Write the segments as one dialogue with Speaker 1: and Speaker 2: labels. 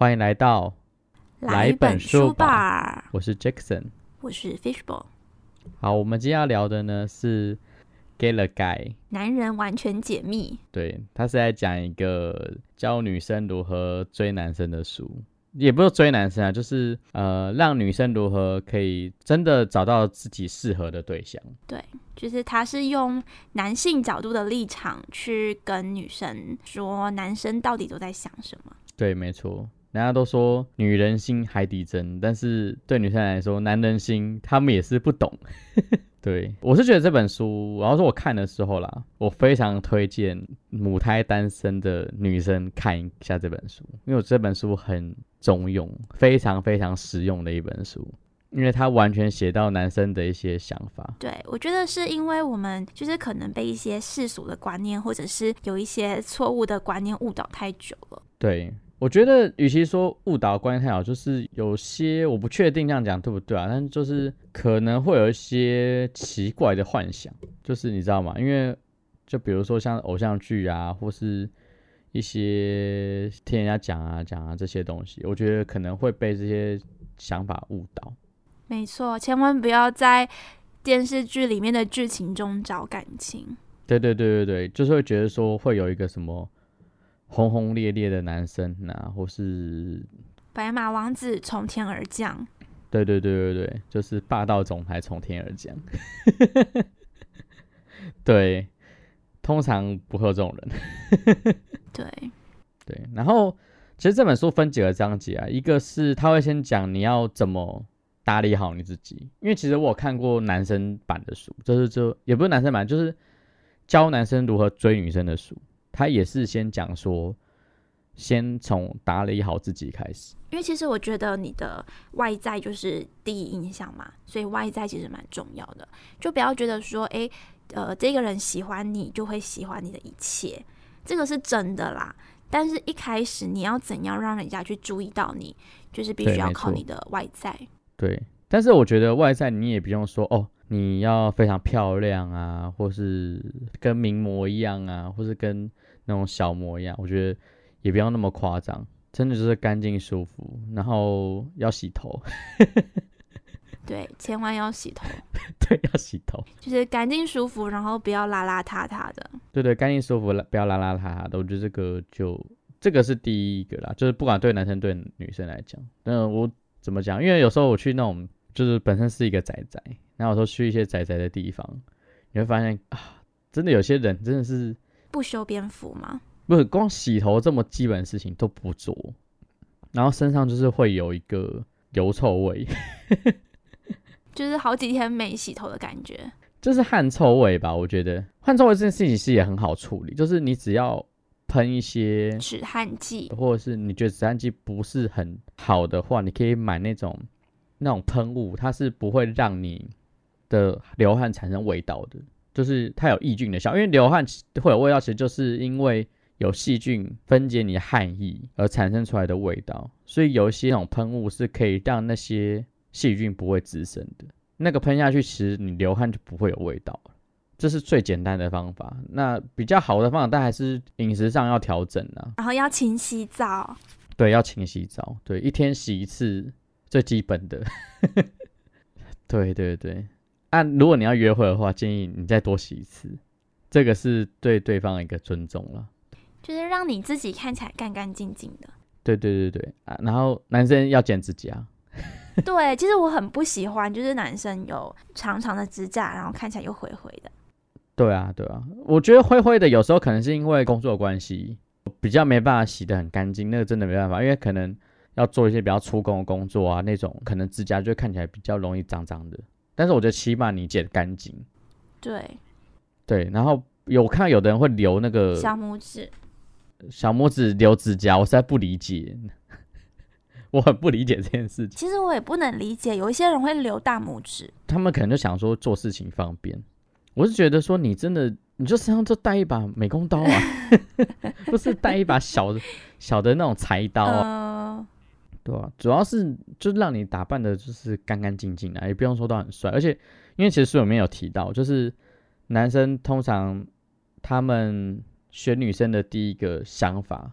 Speaker 1: 欢迎来到
Speaker 2: 来本书
Speaker 1: 吧，我是 Jackson。
Speaker 2: 我是 Fishball。
Speaker 1: 好，我们今天要聊的呢是《Get a Guy》，
Speaker 2: 男人完全解密，
Speaker 1: 对他是在讲一个教女生如何追男生的书，也不是追男生啊，就是呃让女生如何可以真的找到自己适合的对象。
Speaker 2: 对，就是他是用男性角度的立场去跟女生说，男生到底都在想什么。
Speaker 1: 对，没错。人家都说女人心海底针，但是对女生来说，男人心他们也是不懂。对我是觉得这本书，然后说我看的时候啦，我非常推荐母胎单身的女生看一下这本书，因为我这本书很中用，非常非常实用的一本书，因为它完全写到男生的一些想法。
Speaker 2: 对，我觉得是因为我们就是可能被一些世俗的观念，或者是有一些错误的观念误导太久了。
Speaker 1: 对，我觉得与其说误导观念太好，就是有些我不确定这样讲对不对啊，但就是可能会有一些奇怪的幻想，就是你知道吗？因为就比如说像偶像剧啊，或是一些听人家讲啊讲啊这些东西，我觉得可能会被这些想法误导。
Speaker 2: 没错，千万不要在电视剧里面的剧情中找感情。
Speaker 1: 对对对对对，就是会觉得说会有一个什么轰轰烈烈的男生啊，或是
Speaker 2: 白马王子从天而降，
Speaker 1: 对对对对对，就是霸道总裁从天而降。对，通常不会有这种人。
Speaker 2: 对，
Speaker 1: 对，然后其实这本书分几个章节啊，一个是他会先讲你要怎么打理好你自己，因为其实我有看过男生版的书，就是就也不是男生版，就是教男生如何追女生的书，他也是先讲说，先从打理好自己开始。
Speaker 2: 因为其实我觉得你的外在就是第一印象嘛，所以外在其实蛮重要的。就不要觉得说，诶，呃，这个人喜欢你就会喜欢你的一切，这个是真的啦。但是一开始你要怎样让人家去注意到你，就是必须要靠你的外在。
Speaker 1: 对，但是我觉得外在你也不用说哦，你要非常漂亮啊，或是跟名模一样啊，或是跟那种小模一样，我觉得也不要那么夸张，真的就是干净舒服，然后要洗头
Speaker 2: 对，千万要洗头，
Speaker 1: 对，要洗头，
Speaker 2: 就是干净舒服，然后不要邋邋遢遢的。
Speaker 1: 对对，干净舒服，不要邋邋遢遢的，我觉得这个就这个是第一个啦，就是不管对男生对女生来讲，那我怎么讲？因为有时候我去那种就是本身是一个宅宅，然后有时候去一些宅宅的地方，你会发现啊，真的有些人真的是
Speaker 2: 不修边幅吗？
Speaker 1: 不是光洗头这么基本的事情都不做，然后身上就是会有一个油臭味，
Speaker 2: 就是好几天没洗头的感觉。
Speaker 1: 就是汗臭味吧？我觉得汗臭味这件事情其实也很好处理，就是你只要喷一些
Speaker 2: 止汗剂，
Speaker 1: 或者是你觉得止汗剂不是很好的话，你可以买那种那种喷雾，它是不会让你的流汗产生味道的，就是它有抑菌的效。因为流汗会有味道，其实就是因为有细菌分解你的汗液而产生出来的味道。所以有一些那种喷雾是可以让那些细菌不会滋生的。那个喷下去，其实你流汗就不会有味道了。这是最简单的方法。那比较好的方法，但还是饮食上要调整啊。
Speaker 2: 然后要勤洗澡。
Speaker 1: 对，要勤洗澡，对，一天洗一次，最基本的。对对对，按、如果你要约会的话，建议你再多洗一次，这个是对对方的一个尊重了。
Speaker 2: 就是让你自己看起来干干净净的。
Speaker 1: 对对对对啊，然后男生要剪指甲，
Speaker 2: 对，其实我很不喜欢，就是男生有长长的指甲，然后看起来又灰灰的。
Speaker 1: 对啊对啊，我觉得灰灰的有时候可能是因为工作关系，比较没办法洗得很干净，那个真的没办法，因为可能要做一些比较粗工的工作啊，那种可能指甲就会看起来比较容易脏脏的。但是我觉得起码你剪干净，
Speaker 2: 对，
Speaker 1: 对，然后有我看到有的人会留那个
Speaker 2: 小拇指。
Speaker 1: 小拇指留指甲，我实在不理解，我很不理解这件事情。
Speaker 2: 其实我也不能理解，有一些人会留大拇指。
Speaker 1: 他们可能就想说做事情方便，我是觉得说你真的，你就身上就带一把美工刀啊，不是带一把小的小的那种裁刀啊，
Speaker 2: 呃，
Speaker 1: 对吧、主要是就让你打扮的就是干干净净的，也不用说到很帅，而且因为其实书里面有提到，就是男生通常他们选女生的第一个想法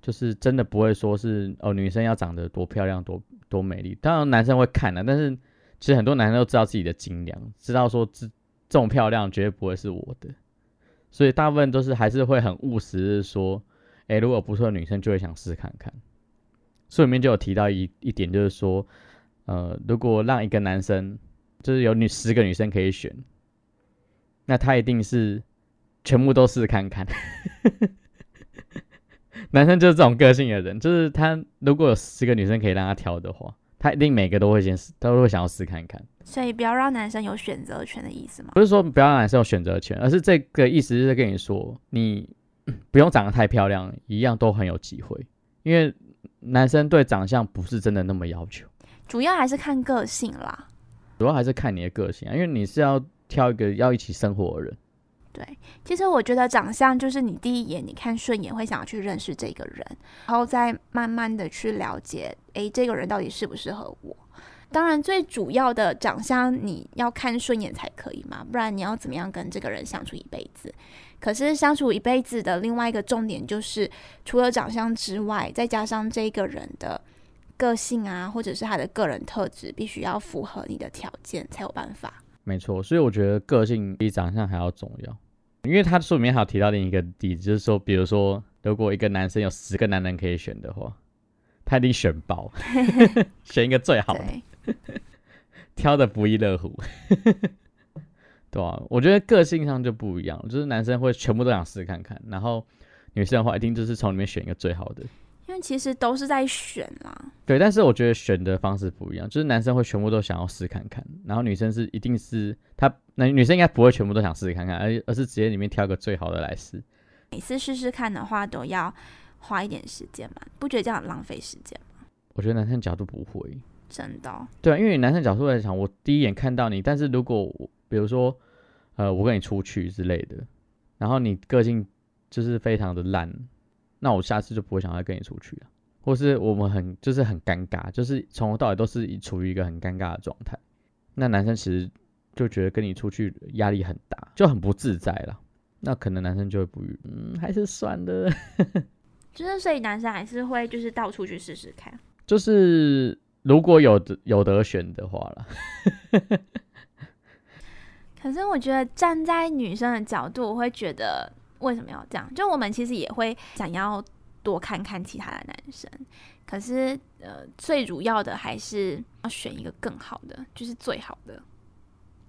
Speaker 1: 就是真的不会说是哦，女生要长得多漂亮、多多美丽。当然男生会看的，但是其实很多男生都知道自己的斤两，知道说这这种漂亮绝对不会是我的，所以大部分都是还是会很务实，说，哎，如果不错的女生就会想试看看。书里面就有提到一一点，就是说，呃，如果让一个男生就是有女十个女生可以选，那他一定是全部都试看看。男生就是这种个性的人，就是他如果有十个女生可以让他挑的话，他一定每个都会先试，都会想要试看看。
Speaker 2: 所以不要让男生有选择权的意思吗？
Speaker 1: 不是说不要让男生有选择权，而是这个意思是跟你说，你不用长得太漂亮，一样都很有机会。因为男生对长相不是真的那么要求，
Speaker 2: 主要还是看个性啦。
Speaker 1: 主要还是看你的个性啊，因为你是要挑一个要一起生活的人。
Speaker 2: 对，其实我觉得长相就是你第一眼你看顺眼会想要去认识这个人，然后再慢慢的去了解，诶，这个人到底适不适合我。当然，最主要的长相你要看顺眼才可以嘛，不然你要怎么样跟这个人相处一辈子？可是相处一辈子的另外一个重点就是，除了长相之外，再加上这个人的个性啊，或者是他的个人特质，必须要符合你的条件才有办法。
Speaker 1: 没错，所以我觉得个性比长相还要重要，因为他书里面还有提到另一个例子，就是说，比如说，如果一个男生有十个男人可以选的话，他一定选包，选一个最好的，挑的不亦乐乎，对啊，我觉得个性上就不一样，就是男生会全部都想试看看，然后女生的话，一定就是从里面选一个最好的。
Speaker 2: 因为其实都是在选啦，
Speaker 1: 对，但是我觉得选的方式不一样，就是男生会全部都想要试看看，然后女生是一定是她，那女生应该不会全部都想试看看，而而是直接里面挑个最好的来试。
Speaker 2: 每次试试看的话，都要花一点时间嘛，不觉得这样浪费时间吗？
Speaker 1: 我觉得男生角度不会，
Speaker 2: 真的。
Speaker 1: 对啊，因为男生角度来讲，我第一眼看到你，但是如果比如说，呃，我跟你出去之类的，然后你个性就是非常的烂。那我下次就不会想再跟你出去了，或是我们很就是很尴尬，就是从头到尾都是处于一个很尴尬的状态。那男生其实就觉得跟你出去压力很大，就很不自在了。那可能男生就会不语，嗯，还是算了。
Speaker 2: 就是所以男生还是会就是到处去试试看。
Speaker 1: 就是如果有的有得选的话了。
Speaker 2: 可是我觉得站在女生的角度，我会觉得。为什么要这样？就我们其实也会想要多看看其他的男生，可是呃，最主要的还是要选一个更好的，就是最好的。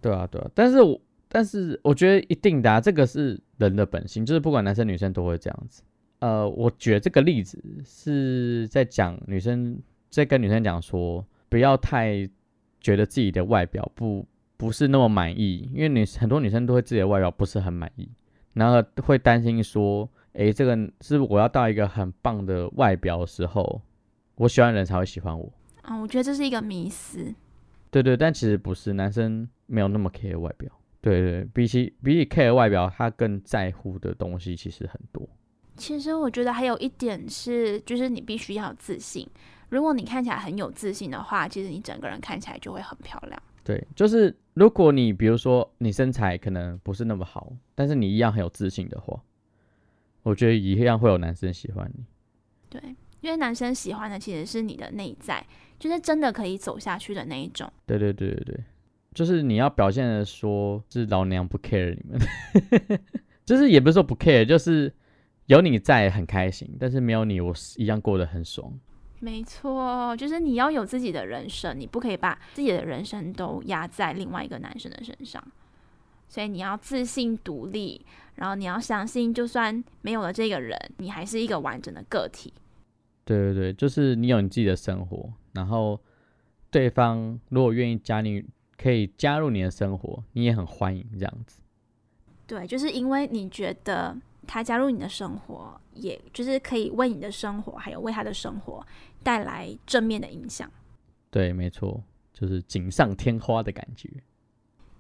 Speaker 1: 对啊，对啊，但是我但是我觉得一定的，啊这个是人的本性，就是不管男生女生都会这样子。呃，我举这个例子是在讲女生在跟女生讲说，不要太觉得自己的外表不不是那么满意，因为女很多女生都会自己的外表不是很满意。然后会担心说，哎，这个是我要到一个很棒的外表的时候，我喜欢的人才会喜欢我。
Speaker 2: 啊，我觉得这是一个迷思。
Speaker 1: 对对，但其实不是，男生没有那么 care 外表。对对，比起比起 care 外表，他更在乎的东西其实很多。
Speaker 2: 其实我觉得还有一点是，就是你必须要自信。如果你看起来很有自信的话，其实你整个人看起来就会很漂亮。
Speaker 1: 对，就是如果你比如说你身材可能不是那么好，但是你一样很有自信的话，我觉得一样会有男生喜欢你。
Speaker 2: 对，因为男生喜欢的其实是你的内在，就是真的可以走下去的那一种。
Speaker 1: 对对对对对，就是你要表现的说是老娘不 care 你们，就是也不是说不 care，就是有你在很开心，但是没有你我一样过得很爽。
Speaker 2: 没错，就是你要有自己的人生，你不可以把自己的人生都压在另外一个男生的身上。所以你要自信独立，然后你要相信，就算没有了这个人，你还是一个完整的个体。
Speaker 1: 对对对，就是你有你自己的生活，然后对方如果愿意加你，可以加入你的生活，你也很欢迎这样子。
Speaker 2: 对，就是因为你觉得。他加入你的生活，也就是可以为你的生活，还有为他的生活带来正面的影响。
Speaker 1: 对，没错，就是锦上添花的感觉。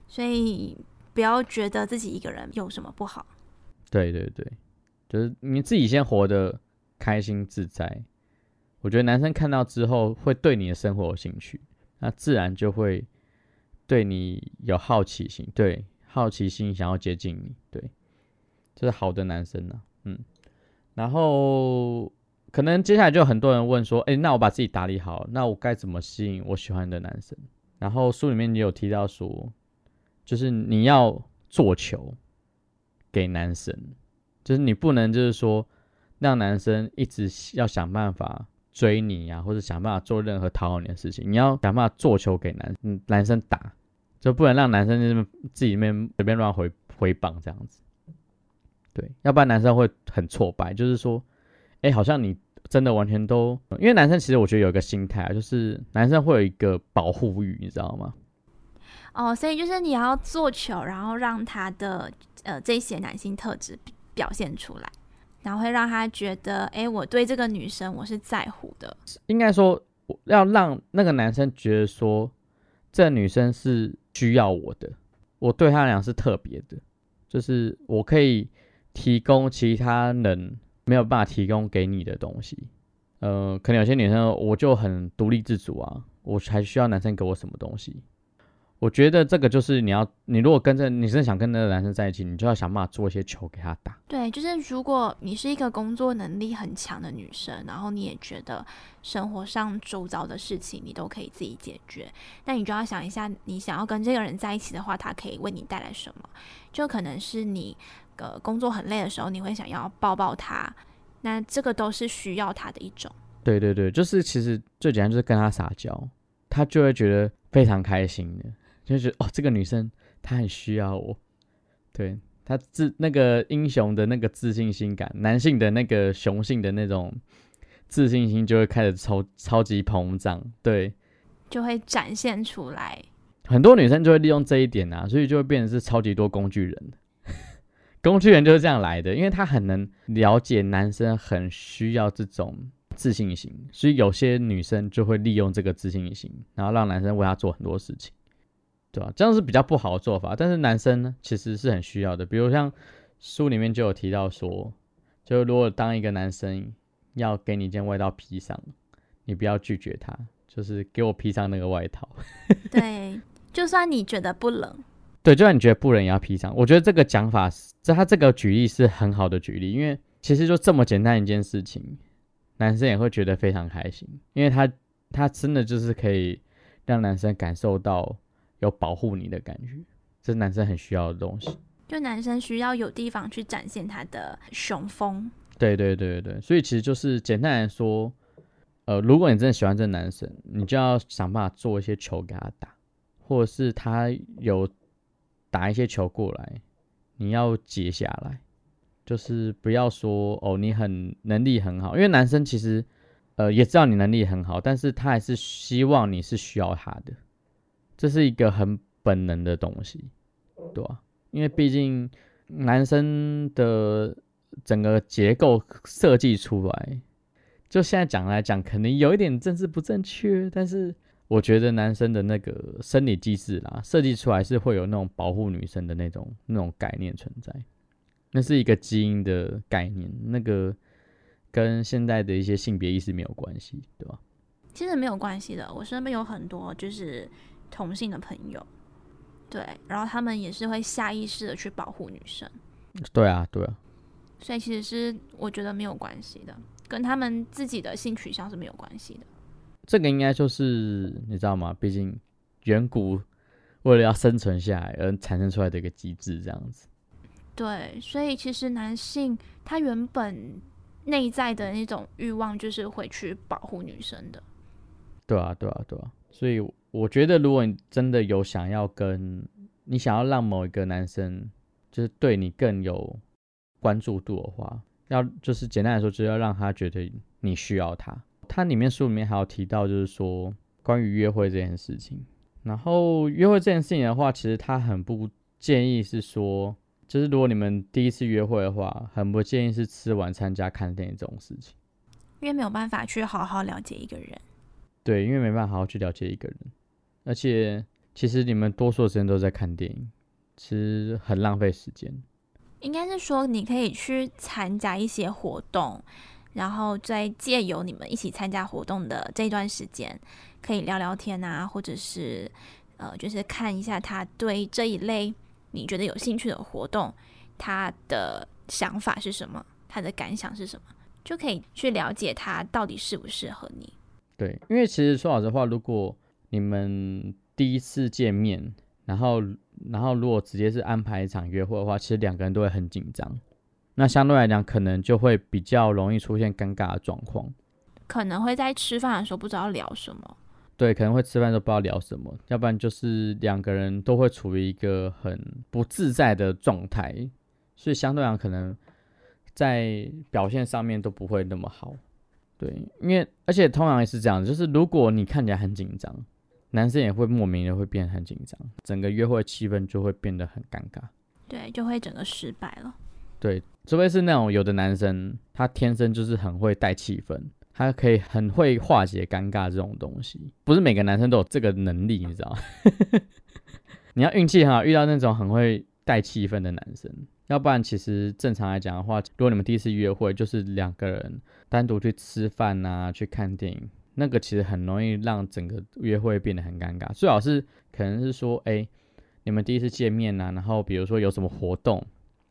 Speaker 2: 所以不要觉得自己一个人有什么不好。
Speaker 1: 对对对，就是你自己先活得开心自在。我觉得男生看到之后会对你的生活有兴趣，那自然就会对你有好奇心，对好奇心想要接近你，对。就是好的男生呢，嗯，然后可能接下来就很多人问说，哎，那我把自己打理好，那我该怎么吸引我喜欢的男生？然后书里面也有提到说，就是你要做球给男生，就是你不能就是说让男生一直要想办法追你呀，或者想办法做任何讨好你的事情，你要想办法做球给男嗯男生打，就不能让男生就自己面随便乱回回棒这样子。对，要不然男生会很挫败，就是说，哎，好像你真的完全都，因为男生其实我觉得有一个心态，就是男生会有一个保护欲，你知道吗？
Speaker 2: 哦，所以就是你要做球，然后让他的呃这些男性特质表现出来，然后会让他觉得，哎，我对这个女生我是在乎的。
Speaker 1: 应该说，要让那个男生觉得说，这女生是需要我的，我对他俩是特别的，就是我可以。提供其他人没有办法提供给你的东西，呃，可能有些女生我就很独立自主啊，我还需要男生给我什么东西？我觉得这个就是你要，你如果跟着，你真的想跟那个男生在一起，你就要想办法做一些球给他打。
Speaker 2: 对，就是如果你是一个工作能力很强的女生，然后你也觉得生活上周遭的事情你都可以自己解决，那你就要想一下，你想要跟这个人在一起的话，他可以为你带来什么？就可能是你。呃，工作很累的时候，你会想要抱抱他，那这个都是需要他的一种。
Speaker 1: 对对对，就是其实最简单就是跟他撒娇，他就会觉得非常开心的，就觉得哦，这个女生她很需要我，对他自那个英雄的那个自信心感，男性的那个雄性的那种自信心就会开始超超级膨胀，对，
Speaker 2: 就会展现出来。
Speaker 1: 很多女生就会利用这一点啊，所以就会变成是超级多工具人。工具人就是这样来的，因为他很能了解男生很需要这种自信心，所以有些女生就会利用这个自信心，然后让男生为她做很多事情，对吧？这样是比较不好的做法。但是男生呢，其实是很需要的。比如像书里面就有提到说，就如果当一个男生要给你一件外套披上，你不要拒绝他，就是给我披上那个外套。
Speaker 2: 对，就算你觉得不冷。
Speaker 1: 对，就算你觉得不冷也要披上。我觉得这个讲法，这他这个举例是很好的举例，因为其实就这么简单一件事情，男生也会觉得非常开心，因为他他真的就是可以让男生感受到有保护你的感觉，这是男生很需要的东西。
Speaker 2: 就男生需要有地方去展现他的雄风。
Speaker 1: 对对对对对，所以其实就是简单来说，呃，如果你真的喜欢这男生，你就要想办法做一些球给他打，或者是他有。打一些球过来，你要接下来，就是不要说哦，你很能力很好，因为男生其实呃也知道你能力很好，但是他还是希望你是需要他的，这是一个很本能的东西，对吧？因为毕竟男生的整个结构设计出来，就现在讲来讲，可能有一点政治不正确，但是。我觉得男生的那个生理机制啦，设计出来是会有那种保护女生的那种那种概念存在，那是一个基因的概念，那个跟现在的一些性别意识没有关系，对吧？
Speaker 2: 其实没有关系的，我身边有很多就是同性的朋友，对，然后他们也是会下意识的去保护女生，
Speaker 1: 对啊，对啊，
Speaker 2: 所以其实是我觉得没有关系的，跟他们自己的性取向是没有关系的。
Speaker 1: 这个应该就是你知道吗？毕竟远古为了要生存下来而产生出来的一个机制，这样子。
Speaker 2: 对，所以其实男性他原本内在的那种欲望就是会去保护女生的。
Speaker 1: 对啊，对啊，对啊。所以我觉得，如果你真的有想要跟你想要让某一个男生就是对你更有关注度的话，要就是简单来说，就是要让他觉得你需要他。它里面书里面还有提到，就是说关于约会这件事情。然后约会这件事情的话，其实他很不建议是说，就是如果你们第一次约会的话，很不建议是吃晚餐加看电影这种事情，
Speaker 2: 因为没有办法去好好了解一个人。
Speaker 1: 对，因为没办法好好去了解一个人，而且其实你们多数时间都在看电影，其实很浪费时间。
Speaker 2: 应该是说，你可以去参加一些活动。然后再借由你们一起参加活动的这段时间，可以聊聊天啊，或者是呃，就是看一下他对这一类你觉得有兴趣的活动，他的想法是什么，他的感想是什么，就可以去了解他到底适不适合你。
Speaker 1: 对，因为其实说老实话，如果你们第一次见面，然后然后如果直接是安排一场约会的话，其实两个人都会很紧张，那相对来讲可能就会比较容易出现尴尬的状况。
Speaker 2: 可能会在吃饭的时候不知道聊什么。
Speaker 1: 对，可能会吃饭都不知道聊什么，要不然就是两个人都会处于一个很不自在的状态，所以相对来讲可能在表现上面都不会那么好。对，因为而且通常也是这样，就是如果你看起来很紧张，男生也会莫名的会变得很紧张，整个约会气氛就会变得很尴尬。
Speaker 2: 对，就会整个失败了。
Speaker 1: 对，除非是那种有的男生他天生就是很会带气氛。他可以很会化解尴尬这种东西，不是每个男生都有这个能力，你知道？你要运气很好，遇到那种很会带气氛的男生，要不然其实正常来讲的话，如果你们第一次约会就是两个人单独去吃饭啊，去看电影，那个其实很容易让整个约会变得很尴尬。最好是可能是说，哎，你们第一次见面啊，然后比如说有什么活动。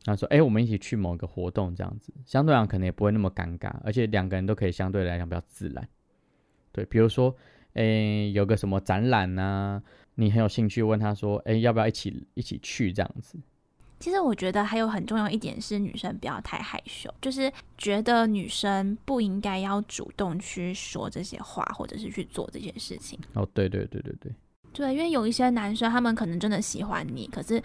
Speaker 1: 他说：“哎，我们一起去某个活动，这样子相对来讲可能也不会那么尴尬，而且两个人都可以相对来讲比较自然。对，比如说，哎，有个什么展览呐，你很有兴趣，问他说，哎，要不要一起一起去这样子？
Speaker 2: 其实我觉得还有很重要一点是，女生不要太害羞，就是觉得女生不应该要主动去说这些话，或者是去做这些事情。
Speaker 1: 哦，对对对对对。”
Speaker 2: 对，因为有一些男生，他们可能真的喜欢你，可是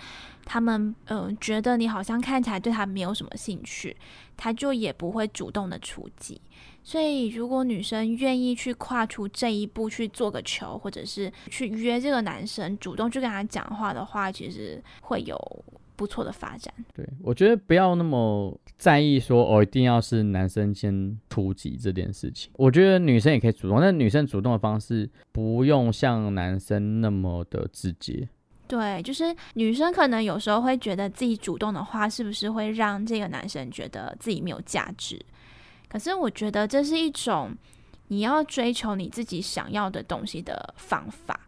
Speaker 2: 他们嗯觉得你好像看起来对他没有什么兴趣，他就也不会主动的出击。所以，如果女生愿意去跨出这一步去做个球，或者是去约这个男生，主动去跟他讲话的话，其实会有。不错的发展，
Speaker 1: 对我觉得不要那么在意说哦，一定要是男生先突击这件事情。我觉得女生也可以主动，但女生主动的方式不用像男生那么的直接。
Speaker 2: 对，就是女生可能有时候会觉得自己主动的话，是不是会让这个男生觉得自己没有价值？可是我觉得这是一种你要追求你自己想要的东西的方法。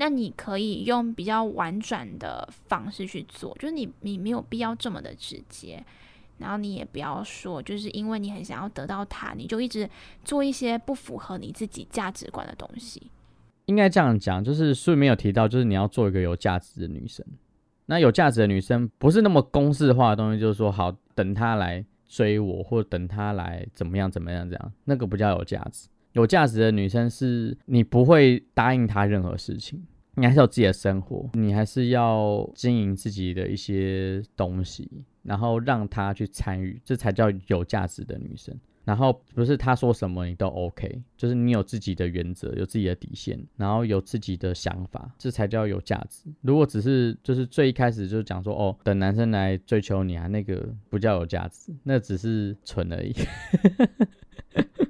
Speaker 2: 那你可以用比较婉转的方式去做，就是你你没有必要这么的直接，然后你也不要说，就是因为你很想要得到他，你就一直做一些不符合你自己价值观的东西。
Speaker 1: 应该这样讲，就是书里面有提到，就是你要做一个有价值的女生。那有价值的女生不是那么公式化的东西，就是说好等他来追我，或等他来怎么样怎么样这样，那个不叫有价值。有价值的女生是你不会答应她任何事情。你还是有自己的生活，你还是要经营自己的一些东西，然后让他去参与，这才叫有价值的女生。然后不是他说什么你都 OK，就是你有自己的原则，有自己的底线，然后有自己的想法，这才叫有价值。如果只是就是最一开始就讲说哦，等男生来追求你啊，那个不叫有价值，那只是蠢而已。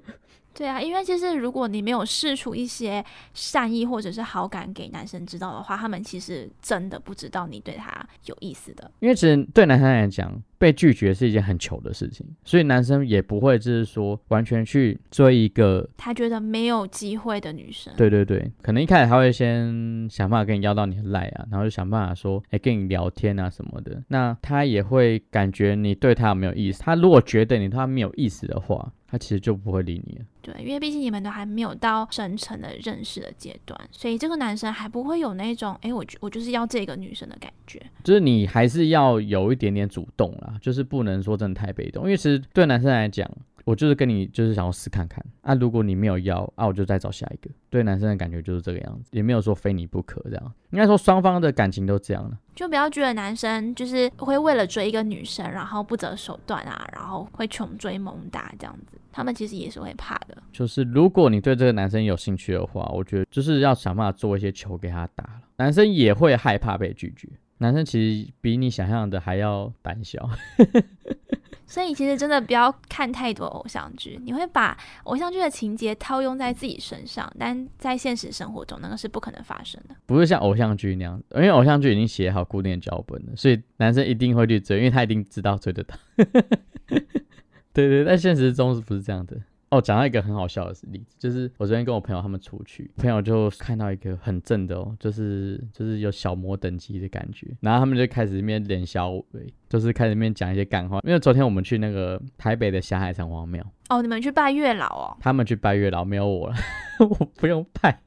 Speaker 2: 对啊，因为其实如果你没有试出一些善意或者是好感给男生知道的话，他们其实真的不知道你对他有意思的。
Speaker 1: 因为其实对男生来讲，被拒绝是一件很糗的事情，所以男生也不会就是说完全去追一个
Speaker 2: 他觉得没有机会的女生。
Speaker 1: 对对对，可能一开始他会先想办法跟你要到你的赖啊，然后就想办法说哎跟你聊天啊什么的。那他也会感觉你对他有没有意思。他如果觉得你对他没有意思的话。他其实就不会理你了，
Speaker 2: 对，因为毕竟你们都还没有到深层的认识的阶段，所以这个男生还不会有那种，哎，我我就是要这个女生的感觉，
Speaker 1: 就是你还是要有一点点主动啦，就是不能说真的太被动，因为其实对男生来讲。我就是跟你就是想要试看看啊，如果你没有要啊，我就再找下一个。对男生的感觉就是这个样子，也没有说非你不可这样。应该说双方的感情都这样了，
Speaker 2: 就不要觉得男生就是会为了追一个女生，然后不择手段啊，然后会穷追猛打这样子。他们其实也是会怕的。
Speaker 1: 就是如果你对这个男生有兴趣的话，我觉得就是要想办法做一些球给他打了。男生也会害怕被拒绝，男生其实比你想象的还要胆小。
Speaker 2: 所以其实真的不要看太多偶像剧，你会把偶像剧的情节套用在自己身上，但在现实生活中那个是不可能发生的。
Speaker 1: 不是像偶像剧那样，因为偶像剧已经写好固定脚本了，所以男生一定会去追，因为他一定知道追得到。对 对，在现实中是不是这样的？哦，讲到一个很好笑的例子，就是我昨天跟我朋友他们出去，朋友就看到一个很正的哦，就是就是有小魔等级的感觉，然后他们就开始一面脸小尾，就是开始面讲一些干话。因为昨天我们去那个台北的霞海城隍庙，
Speaker 2: 哦，你们去拜月老哦，
Speaker 1: 他们去拜月老，没有我了，我不用拜。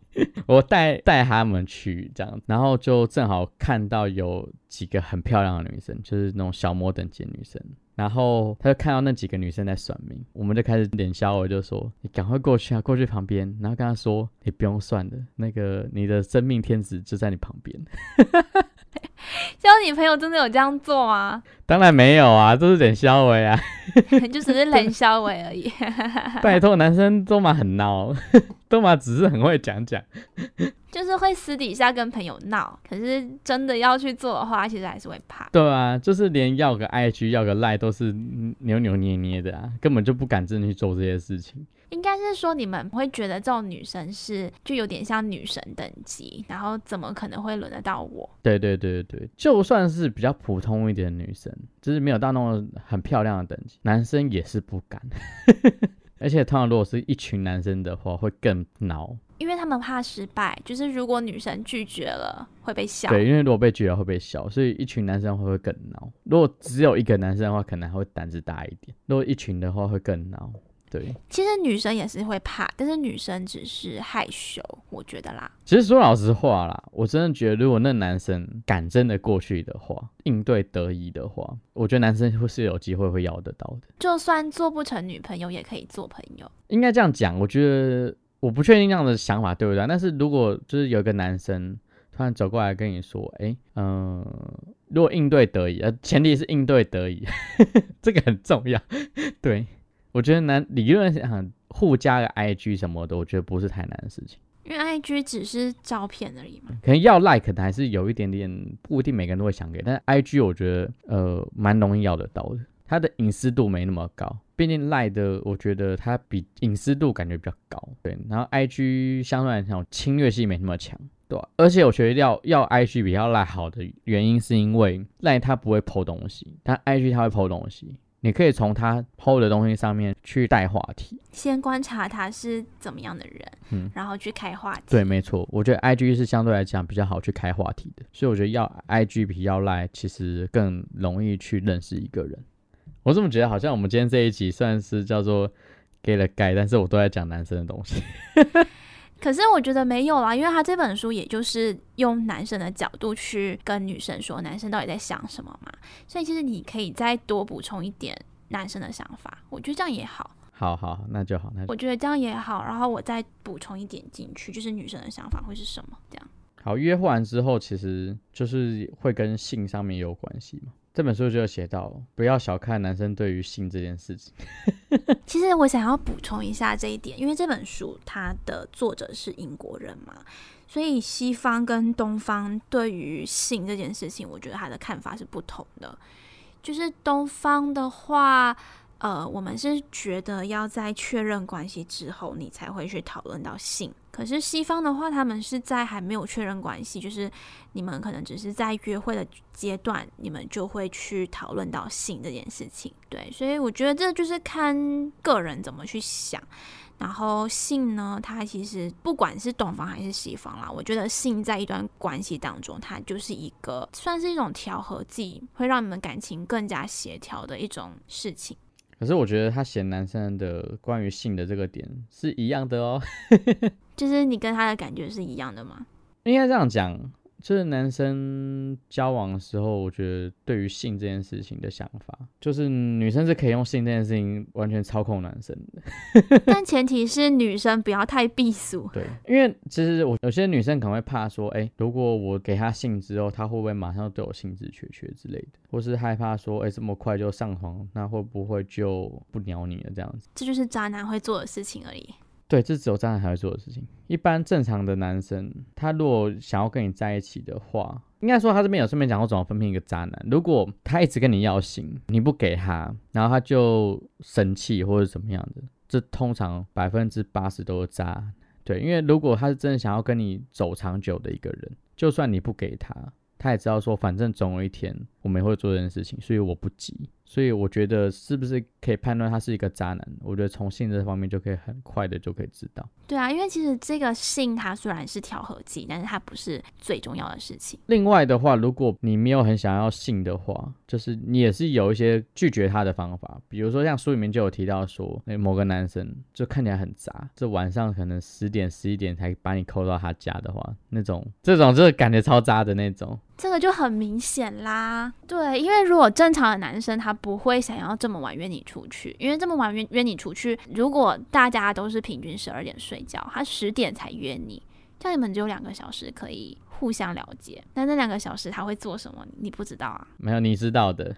Speaker 1: 我带带他们去这样，然后就正好看到有几个很漂亮的女生，就是那种小模等级的女生。然后他就看到那几个女生在算命，我们就开始脸笑，我就说：“你赶快过去啊，过去旁边。”然后跟他说：“你不用算的，那个你的生命天子就在你旁边。”
Speaker 2: 交女朋友真的有这样做吗？
Speaker 1: 当然没有啊，都是冷笑伟啊，
Speaker 2: 就只是冷笑伟而已。
Speaker 1: 拜托，男生都嘛很孬，都嘛只是很会讲讲，
Speaker 2: 就是会私底下跟朋友闹，可是真的要去做的话，其实还是会怕。
Speaker 1: 对啊，就是连要个 IG 要个赖都是扭扭捏捏的啊，根本就不敢真的去做这些事情。
Speaker 2: 应该是说你们会觉得这种女生是就有点像女神等级，然后怎么可能会轮得到我？
Speaker 1: 对对对对对，就算是比较普通一点的女生，就是没有到那种很漂亮的等级，男生也是不敢。而且通常如果是一群男生的话，会更恼，
Speaker 2: 因为他们怕失败，就是如果女生拒绝了会被笑。
Speaker 1: 对，因为如果被拒绝会被笑，所以一群男生会会更恼。如果只有一个男生的话，可能还会胆子大一点；如果一群的话，会更恼。对，
Speaker 2: 其实女生也是会怕，但是女生只是害羞，我觉得啦。
Speaker 1: 其实说老实话啦，我真的觉得，如果那男生敢真的过去的话，应对得宜的话，我觉得男生会是有机会会要得到的。
Speaker 2: 就算做不成女朋友，也可以做朋友。
Speaker 1: 应该这样讲，我觉得我不确定这样的想法对不对。但是如果就是有一个男生突然走过来跟你说，哎，嗯，如果应对得宜，呃，前提是应对得宜，这个很重要，对。我觉得男理论上互加个 I G 什么的，我觉得不是太难的事情。
Speaker 2: 因为 I G 只是照片而已嘛。
Speaker 1: 可能要 like 的还是有一点点，不一定每个人都会想给。但是 I G 我觉得呃蛮容易要得到的，它的隐私度没那么高。毕竟 like 的，我觉得它比隐私度感觉比较高。对，然后 I G 相对来讲侵略性没那么强，对吧？而且我觉得要要 I G 比较 like 好的原因，是因为 like 它不会剖东西，但 I G 它会剖东西。你可以从他 PO 的东西上面去带话题，
Speaker 2: 先观察他是怎么样的人，嗯，然后去开话题。
Speaker 1: 对，没错，我觉得 IG 是相对来讲比较好去开话题的，所以我觉得要 IG 比要赖，其实更容易去认识一个人。我怎么觉得，好像我们今天这一集算是叫做给了盖，但是我都在讲男生的东西。
Speaker 2: 可是我觉得没有啦，因为他这本书也就是用男生的角度去跟女生说男生到底在想什么嘛，所以其实你可以再多补充一点男生的想法，我觉得这样也好。
Speaker 1: 好好，那就好。那
Speaker 2: 我觉得这样也好，然后我再补充一点进去，就是女生的想法会是什么？这样。
Speaker 1: 好，约会完之后，其实就是会跟性上面有关系嘛。这本书就写到，不要小看男生对于性这件事情。
Speaker 2: 其实我想要补充一下这一点，因为这本书它的作者是英国人嘛，所以西方跟东方对于性这件事情，我觉得他的看法是不同的。就是东方的话。呃，我们是觉得要在确认关系之后，你才会去讨论到性。可是西方的话，他们是在还没有确认关系，就是你们可能只是在约会的阶段，你们就会去讨论到性这件事情。对，所以我觉得这就是看个人怎么去想。然后性呢，它其实不管是东方还是西方啦，我觉得性在一段关系当中，它就是一个算是一种调和剂，会让你们感情更加协调的一种事情。
Speaker 1: 可是我觉得他嫌男生的关于性的这个点是一样的哦，
Speaker 2: 就是你跟他的感觉是一样的吗？
Speaker 1: 应该这样讲。就是男生交往的时候，我觉得对于性这件事情的想法，就是女生是可以用性这件事情完全操控男生
Speaker 2: 的，但前提是女生不要太避俗。
Speaker 1: 对，因为其实我有些女生可能会怕说，哎，如果我给她性之后，她会不会马上对我兴致缺缺之类的，或是害怕说，哎，这么快就上床，那会不会就不鸟你了这样子？
Speaker 2: 这就是渣男会做的事情而已。
Speaker 1: 对，这只有渣男才会做的事情。一般正常的男生，他如果想要跟你在一起的话，应该说他这边有顺便讲过怎么分辨一个渣男。如果他一直跟你要性，你不给他，然后他就生气或者怎么样的，这通常百分之八十都是渣。对，因为如果他是真的想要跟你走长久的一个人，就算你不给他，他也知道说，反正总有一天我们也会做这件事情，所以我不急。所以我觉得是不是可以判断他是一个渣男？我觉得从性这方面就可以很快的就可以知道。
Speaker 2: 对啊，因为其实这个性它虽然是调和剂，但是它不是最重要的事情。
Speaker 1: 另外的话，如果你没有很想要性的话，就是你也是有一些拒绝他的方法，比如说像书里面就有提到说，那某个男生就看起来很渣，这晚上可能十点十一点才把你扣到他家的话，那种这种就是感觉超渣的那种。
Speaker 2: 这个就很明显啦，对，因为如果正常的男生他不会想要这么晚约你出去，因为这么晚约约你出去，如果大家都是平均十二点睡觉，他十点才约你，这样你们只有两个小时可以。互相了解，那那两个小时他会做什么？你不知道啊？
Speaker 1: 没有，你知道的。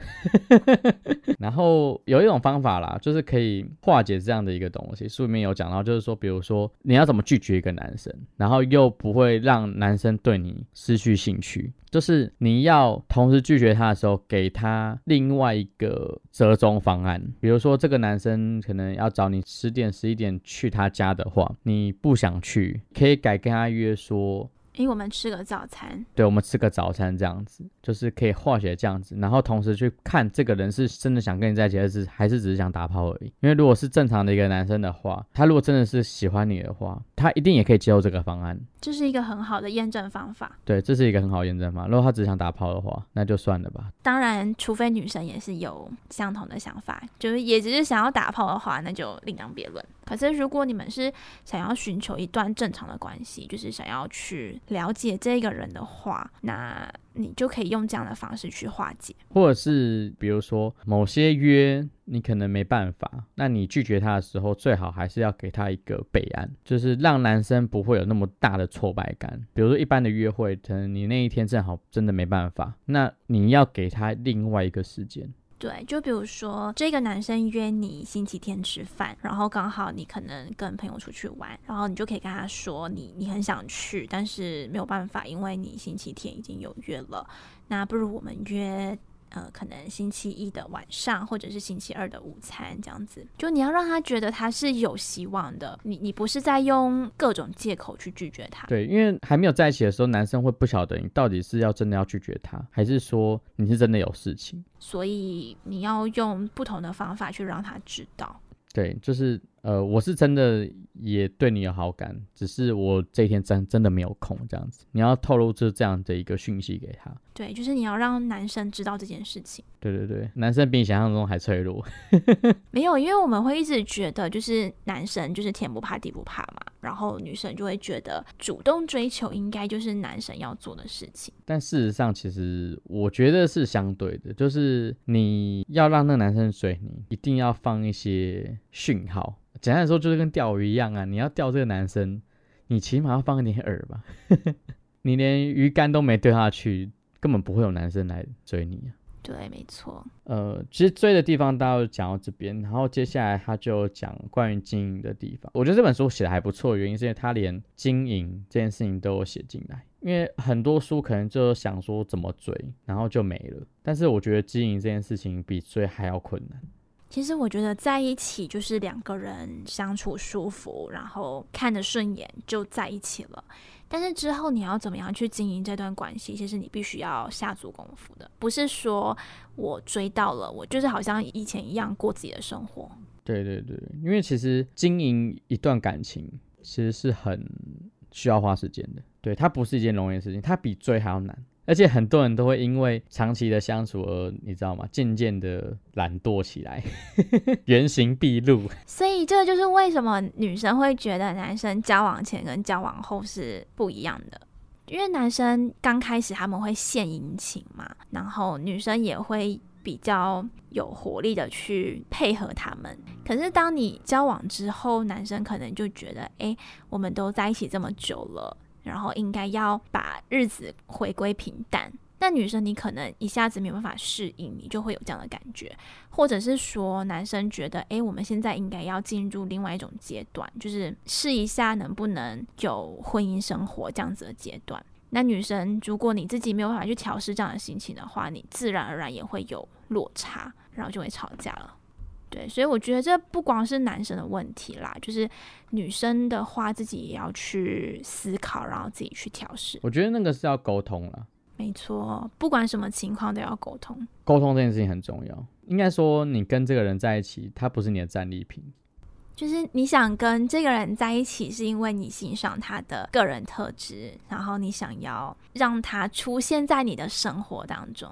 Speaker 1: 然后有一种方法啦，就是可以化解这样的一个东西。书里面有讲到，就是说，比如说你要怎么拒绝一个男生，然后又不会让男生对你失去兴趣，就是你要同时拒绝他的时候，给他另外一个折中方案。比如说，这个男生可能要找你十点、十一点去他家的话，你不想去，可以改跟他约说。
Speaker 2: 因为我们吃个早餐，
Speaker 1: 对，我们吃个早餐这样子，就是可以化学这样子，然后同时去看这个人是真的想跟你在一起，还是还是只是想打炮而已。因为如果是正常的一个男生的话，他如果真的是喜欢你的话，他一定也可以接受这个方案。
Speaker 2: 这是一个很好的验证方法。
Speaker 1: 对，这是一个很好验证法。如果他只想打炮的话，那就算了吧。
Speaker 2: 当然，除非女生也是有相同的想法，就是也只是想要打炮的话，那就另当别论。可是，如果你们是想要寻求一段正常的关系，就是想要去了解这个人的话，那。你就可以用这样的方式去化解，
Speaker 1: 或者是比如说某些约你可能没办法，那你拒绝他的时候，最好还是要给他一个备案，就是让男生不会有那么大的挫败感。比如说一般的约会，可能你那一天正好真的没办法，那你要给他另外一个时间。
Speaker 2: 对，就比如说这个男生约你星期天吃饭，然后刚好你可能跟朋友出去玩，然后你就可以跟他说你你很想去，但是没有办法，因为你星期天已经有约了，那不如我们约。呃，可能星期一的晚上，或者是星期二的午餐，这样子，就你要让他觉得他是有希望的。你你不是在用各种借口去拒绝他。
Speaker 1: 对，因为还没有在一起的时候，男生会不晓得你到底是要真的要拒绝他，还是说你是真的有事情。
Speaker 2: 所以你要用不同的方法去让他知道。
Speaker 1: 对，就是呃，我是真的也对你有好感，只是我这一天真真的没有空这样子。你要透露出这样的一个讯息给他。
Speaker 2: 对，就是你要让男生知道这件事情。
Speaker 1: 对对对，男生比你想象中还脆弱。
Speaker 2: 没有，因为我们会一直觉得，就是男生就是天不怕地不怕嘛，然后女生就会觉得主动追求应该就是男生要做的事情。
Speaker 1: 但事实上，其实我觉得是相对的，就是你要让那个男生追你，一定要放一些讯号。简单来说，就是跟钓鱼一样啊，你要钓这个男生，你起码要放一点饵吧。你连鱼竿都没丢下去，根本不会有男生来追你啊。
Speaker 2: 对，没错。
Speaker 1: 呃，其实追的地方大家讲到这边，然后接下来他就讲关于经营的地方。我觉得这本书写的还不错，原因是因为他连经营这件事情都有写进来。因为很多书可能就想说怎么追，然后就没了。但是我觉得经营这件事情比追还要困难。
Speaker 2: 其实我觉得在一起就是两个人相处舒服，然后看得顺眼就在一起了。但是之后你要怎么样去经营这段关系，其实你必须要下足功夫的，不是说我追到了，我就是好像以前一样过自己的生活。
Speaker 1: 对对对，因为其实经营一段感情其实是很需要花时间的，对，它不是一件容易的事情，它比追还要难。而且很多人都会因为长期的相处而，你知道吗？渐渐的懒惰起来，原形毕露。
Speaker 2: 所以这就是为什么女生会觉得男生交往前跟交往后是不一样的。因为男生刚开始他们会献殷勤嘛，然后女生也会比较有活力的去配合他们。可是当你交往之后，男生可能就觉得，哎，我们都在一起这么久了。然后应该要把日子回归平淡，那女生你可能一下子没有办法适应，你就会有这样的感觉，或者是说男生觉得，哎，我们现在应该要进入另外一种阶段，就是试一下能不能有婚姻生活这样子的阶段。那女生如果你自己没有办法去调试这样的心情的话，你自然而然也会有落差，然后就会吵架了。对，所以我觉得这不光是男生的问题啦，就是女生的话自己也要去思考，然后自己去调试。
Speaker 1: 我觉得那个是要沟通了，
Speaker 2: 没错，不管什么情况都要沟通。
Speaker 1: 沟通这件事情很重要。应该说，你跟这个人在一起，他不是你的战利品。
Speaker 2: 就是你想跟这个人在一起，是因为你欣赏他的个人特质，然后你想要让他出现在你的生活当中。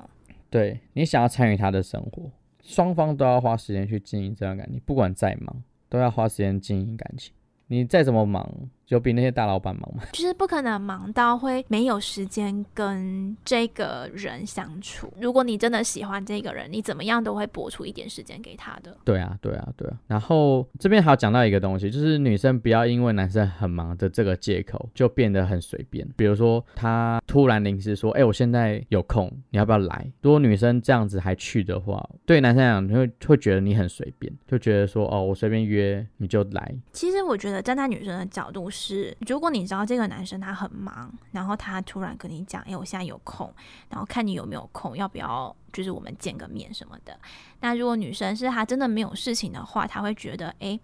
Speaker 1: 对你想要参与他的生活，双方都要花时间去经营这段感情，不管再忙，都要花时间经营感情。你再怎么忙。有比那些大老板忙吗？
Speaker 2: 就是不可能忙到会没有时间跟这个人相处。如果你真的喜欢这个人，你怎么样都会拨出一点时间给他的。
Speaker 1: 对啊，对啊，对啊。然后这边还要讲到一个东西，就是女生不要因为男生很忙的这个借口就变得很随便。比如说他突然临时说：“哎，我现在有空，你要不要来？”如果女生这样子还去的话，对男生来讲，会会觉得你很随便，就觉得说：“哦，我随便约你就来。”
Speaker 2: 其实我觉得站在女生的角度是，是如果你知道这个男生他很忙，然后他突然跟你讲，哎，我现在有空，然后看你有没有空，要不要就是我们见个面什么的。那如果女生是她真的没有事情的话，她会觉得，哎。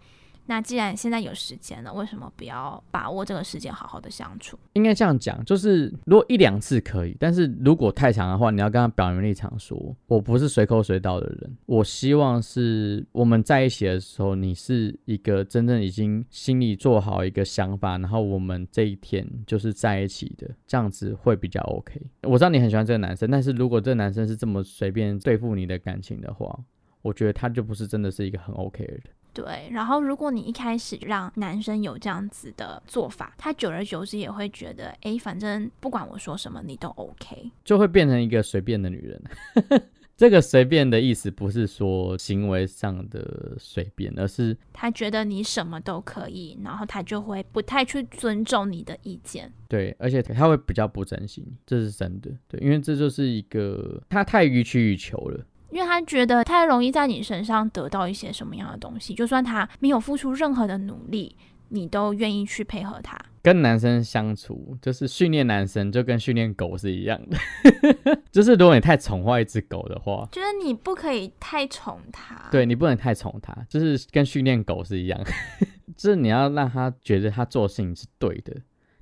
Speaker 2: 那既然现在有时间了，为什么不要把握这个时间好好的相处？
Speaker 1: 应该这样讲，就是如果一两次可以，但是如果太长的话，你要跟他表明立场，说我不是随口随到的人，我希望是我们在一起的时候，你是一个真正已经心里做好一个想法，然后我们这一天就是在一起的，这样子会比较 OK。我知道你很喜欢这个男生，但是如果这个男生是这么随便对付你的感情的话，我觉得他就不是真的是一个很 OK 的人。
Speaker 2: 对，然后如果你一开始让男生有这样子的做法，他久而久之也会觉得，哎，反正不管我说什么，你都 OK，
Speaker 1: 就会变成一个随便的女人。这个随便的意思不是说行为上的随便，而是
Speaker 2: 他觉得你什么都可以，然后他就会不太去尊重你的意见。
Speaker 1: 对，而且他会比较不珍惜你，这是真的。对，因为这就是一个他太予取予求了。
Speaker 2: 因为他觉得太容易在你身上得到一些什么样的东西，就算他没有付出任何的努力，你都愿意去配合他。
Speaker 1: 跟男生相处，就是训练男生，就跟训练狗是一样的。就是如果你太宠坏一只狗的话，
Speaker 2: 就是你不可以太宠它。
Speaker 1: 对你不能太宠它，就是跟训练狗是一样。就是你要让他觉得他做事情是对的，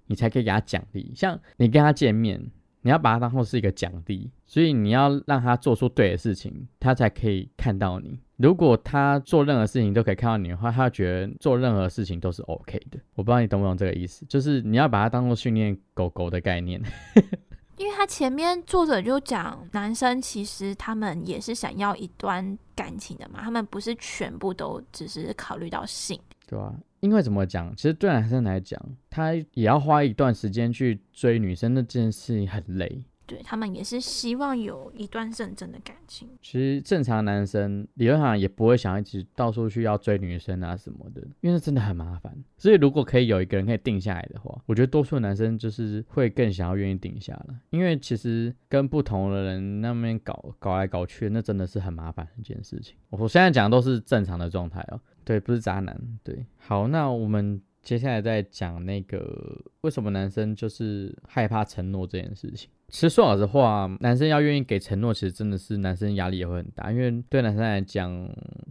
Speaker 1: 你才可以给他奖励。像你跟他见面。你要把它当做是一个奖励，所以你要让他做出对的事情，他才可以看到你。如果他做任何事情都可以看到你的话，他觉得做任何事情都是 OK 的。我不知道你懂不懂这个意思，就是你要把它当做训练狗狗的概念。
Speaker 2: 因为他前面作者就讲，男生其实他们也是想要一段感情的嘛，他们不是全部都只是考虑到性，
Speaker 1: 对吧？因为怎么讲，其实对男生来讲，他也要花一段时间去追女生，那这件事情很累。
Speaker 2: 对他们也是希望有一段认真的感情。
Speaker 1: 其实正常男生理论上也不会想一直到处去要追女生啊什么的，因为真的很麻烦。所以如果可以有一个人可以定下来的话，我觉得多数男生就是会更想要愿意定下来。因为其实跟不同的人那边搞搞来搞去，那真的是很麻烦一件事情。我现在讲的都是正常的状态哦，对，不是渣男。对，好，那我们接下来再讲那个为什么男生就是害怕承诺这件事情。其实说老实话，男生要愿意给承诺，其实真的是男生压力也会很大，因为对男生来讲，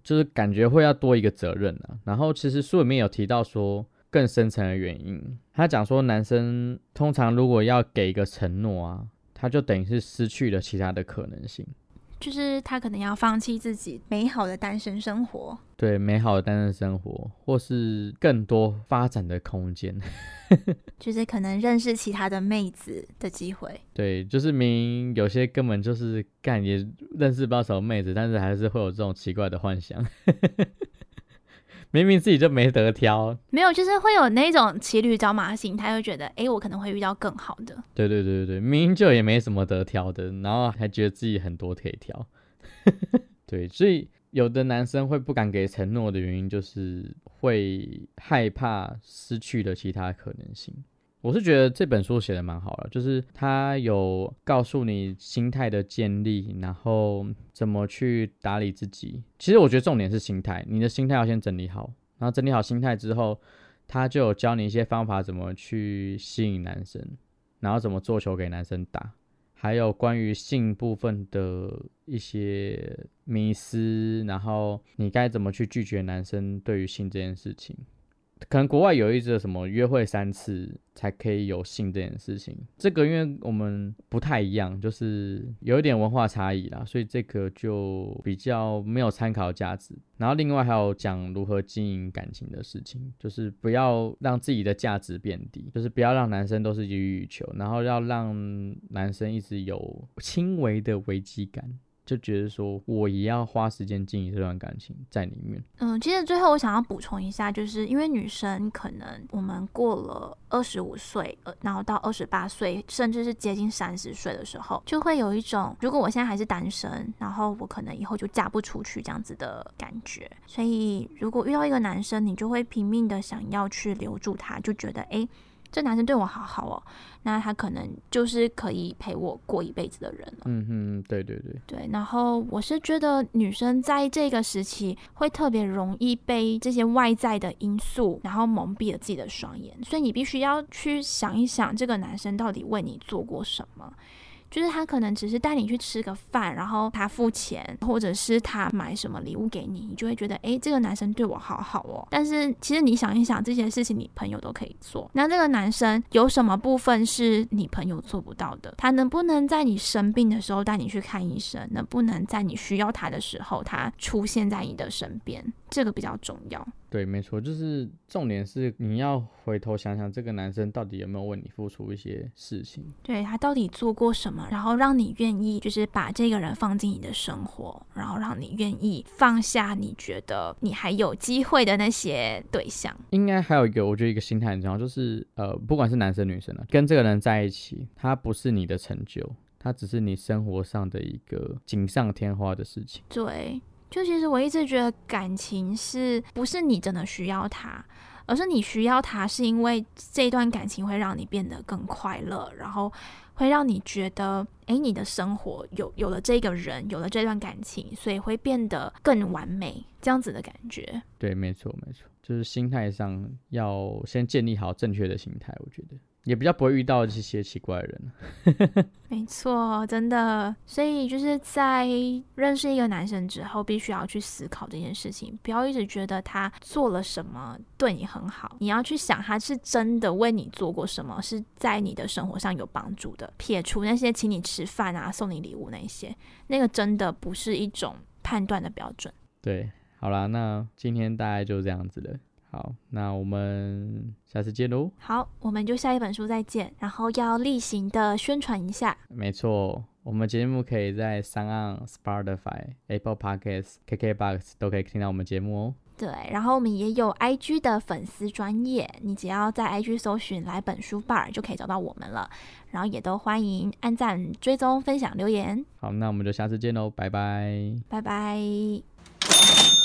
Speaker 1: 就是感觉会要多一个责任啊。然后其实书里面有提到说更深层的原因，他讲说男生通常如果要给一个承诺啊，他就等于是失去了其他的可能性。
Speaker 2: 就是他可能要放弃自己美好的单身生活，
Speaker 1: 对美好的单身生活，或是更多发展的空间，
Speaker 2: 就是可能认识其他的妹子的机会。
Speaker 1: 对，就是明有些根本就是干也认识不到什么妹子，但是还是会有这种奇怪的幻想。明明自己就没得挑，
Speaker 2: 没有，就是会有那种骑驴找马心态，会觉得，哎，我可能会遇到更好的。
Speaker 1: 对对对对对，明明就也没什么得挑的，然后还觉得自己很多可以挑。对，所以有的男生会不敢给承诺的原因，就是会害怕失去的其他可能性。我是觉得这本书写的蛮好了，就是他有告诉你心态的建立，然后怎么去打理自己。其实我觉得重点是心态，你的心态要先整理好，然后整理好心态之后，他就有教你一些方法，怎么去吸引男生，然后怎么做球给男生打，还有关于性部分的一些迷思，然后你该怎么去拒绝男生对于性这件事情。可能国外有一则什么约会三次才可以有性这件事情，这个因为我们不太一样，就是有一点文化差异啦，所以这个就比较没有参考价值。然后另外还有讲如何经营感情的事情，就是不要让自己的价值变低，就是不要让男生都是予取予求，然后要让男生一直有轻微的危机感。就觉得说，我也要花时间经营这段感情在里面。
Speaker 2: 嗯，其实最后我想要补充一下，就是因为女生可能我们过了二十五岁，呃，然后到二十八岁，甚至是接近三十岁的时候，就会有一种，如果我现在还是单身，然后我可能以后就嫁不出去这样子的感觉。所以如果遇到一个男生，你就会拼命的想要去留住他，就觉得哎。这男生对我好好哦，那他可能就是可以陪我过一辈子的人了。
Speaker 1: 嗯嗯，对对对
Speaker 2: 对。然后我是觉得女生在这个时期会特别容易被这些外在的因素，然后蒙蔽了自己的双眼，所以你必须要去想一想，这个男生到底为你做过什么。就是他可能只是带你去吃个饭，然后他付钱，或者是他买什么礼物给你，你就会觉得，哎，这个男生对我好好哦。但是其实你想一想，这些事情你朋友都可以做。那这个男生有什么部分是你朋友做不到的？他能不能在你生病的时候带你去看医生？能不能在你需要他的时候，他出现在你的身边？这个比较重要。
Speaker 1: 对，没错，就是重点是你要回头想想，这个男生到底有没有为你付出一些事情？
Speaker 2: 对他到底做过什么，然后让你愿意就是把这个人放进你的生活，然后让你愿意放下你觉得你还有机会的那些对象。
Speaker 1: 应该还有一个，我觉得一个心态很重要，就是呃，不管是男生女生啊，跟这个人在一起，他不是你的成就，他只是你生活上的一个锦上添花的事情。
Speaker 2: 对。就其实我一直觉得感情是不是你真的需要他，而是你需要他，是因为这段感情会让你变得更快乐，然后会让你觉得，哎，你的生活有有了这个人，有了这段感情，所以会变得更完美，这样子的感觉。
Speaker 1: 对，没错，没错，就是心态上要先建立好正确的心态，我觉得。也比较不会遇到这些奇怪的人，
Speaker 2: 没错，真的。所以就是在认识一个男生之后，必须要去思考这件事情，不要一直觉得他做了什么对你很好，你要去想他是真的为你做过什么，是在你的生活上有帮助的。撇除那些请你吃饭啊、送你礼物那些，那个真的不是一种判断的标准。
Speaker 1: 对，好啦，那今天大概就这样子了。好，那我们下次见喽。
Speaker 2: 好，我们就下一本书再见。然后要例行的宣传一下。
Speaker 1: 没错，我们节目可以在三岸、Spotify、Apple Podcasts、KKBox 都可以听到我们节目哦。
Speaker 2: 对，然后我们也有 IG 的粉丝专业，你只要在 IG 搜寻“来本书 bar” 就可以找到我们了。然后也都欢迎按赞、追踪、分享、留言。
Speaker 1: 好，那我们就下次见喽，拜拜。
Speaker 2: 拜拜。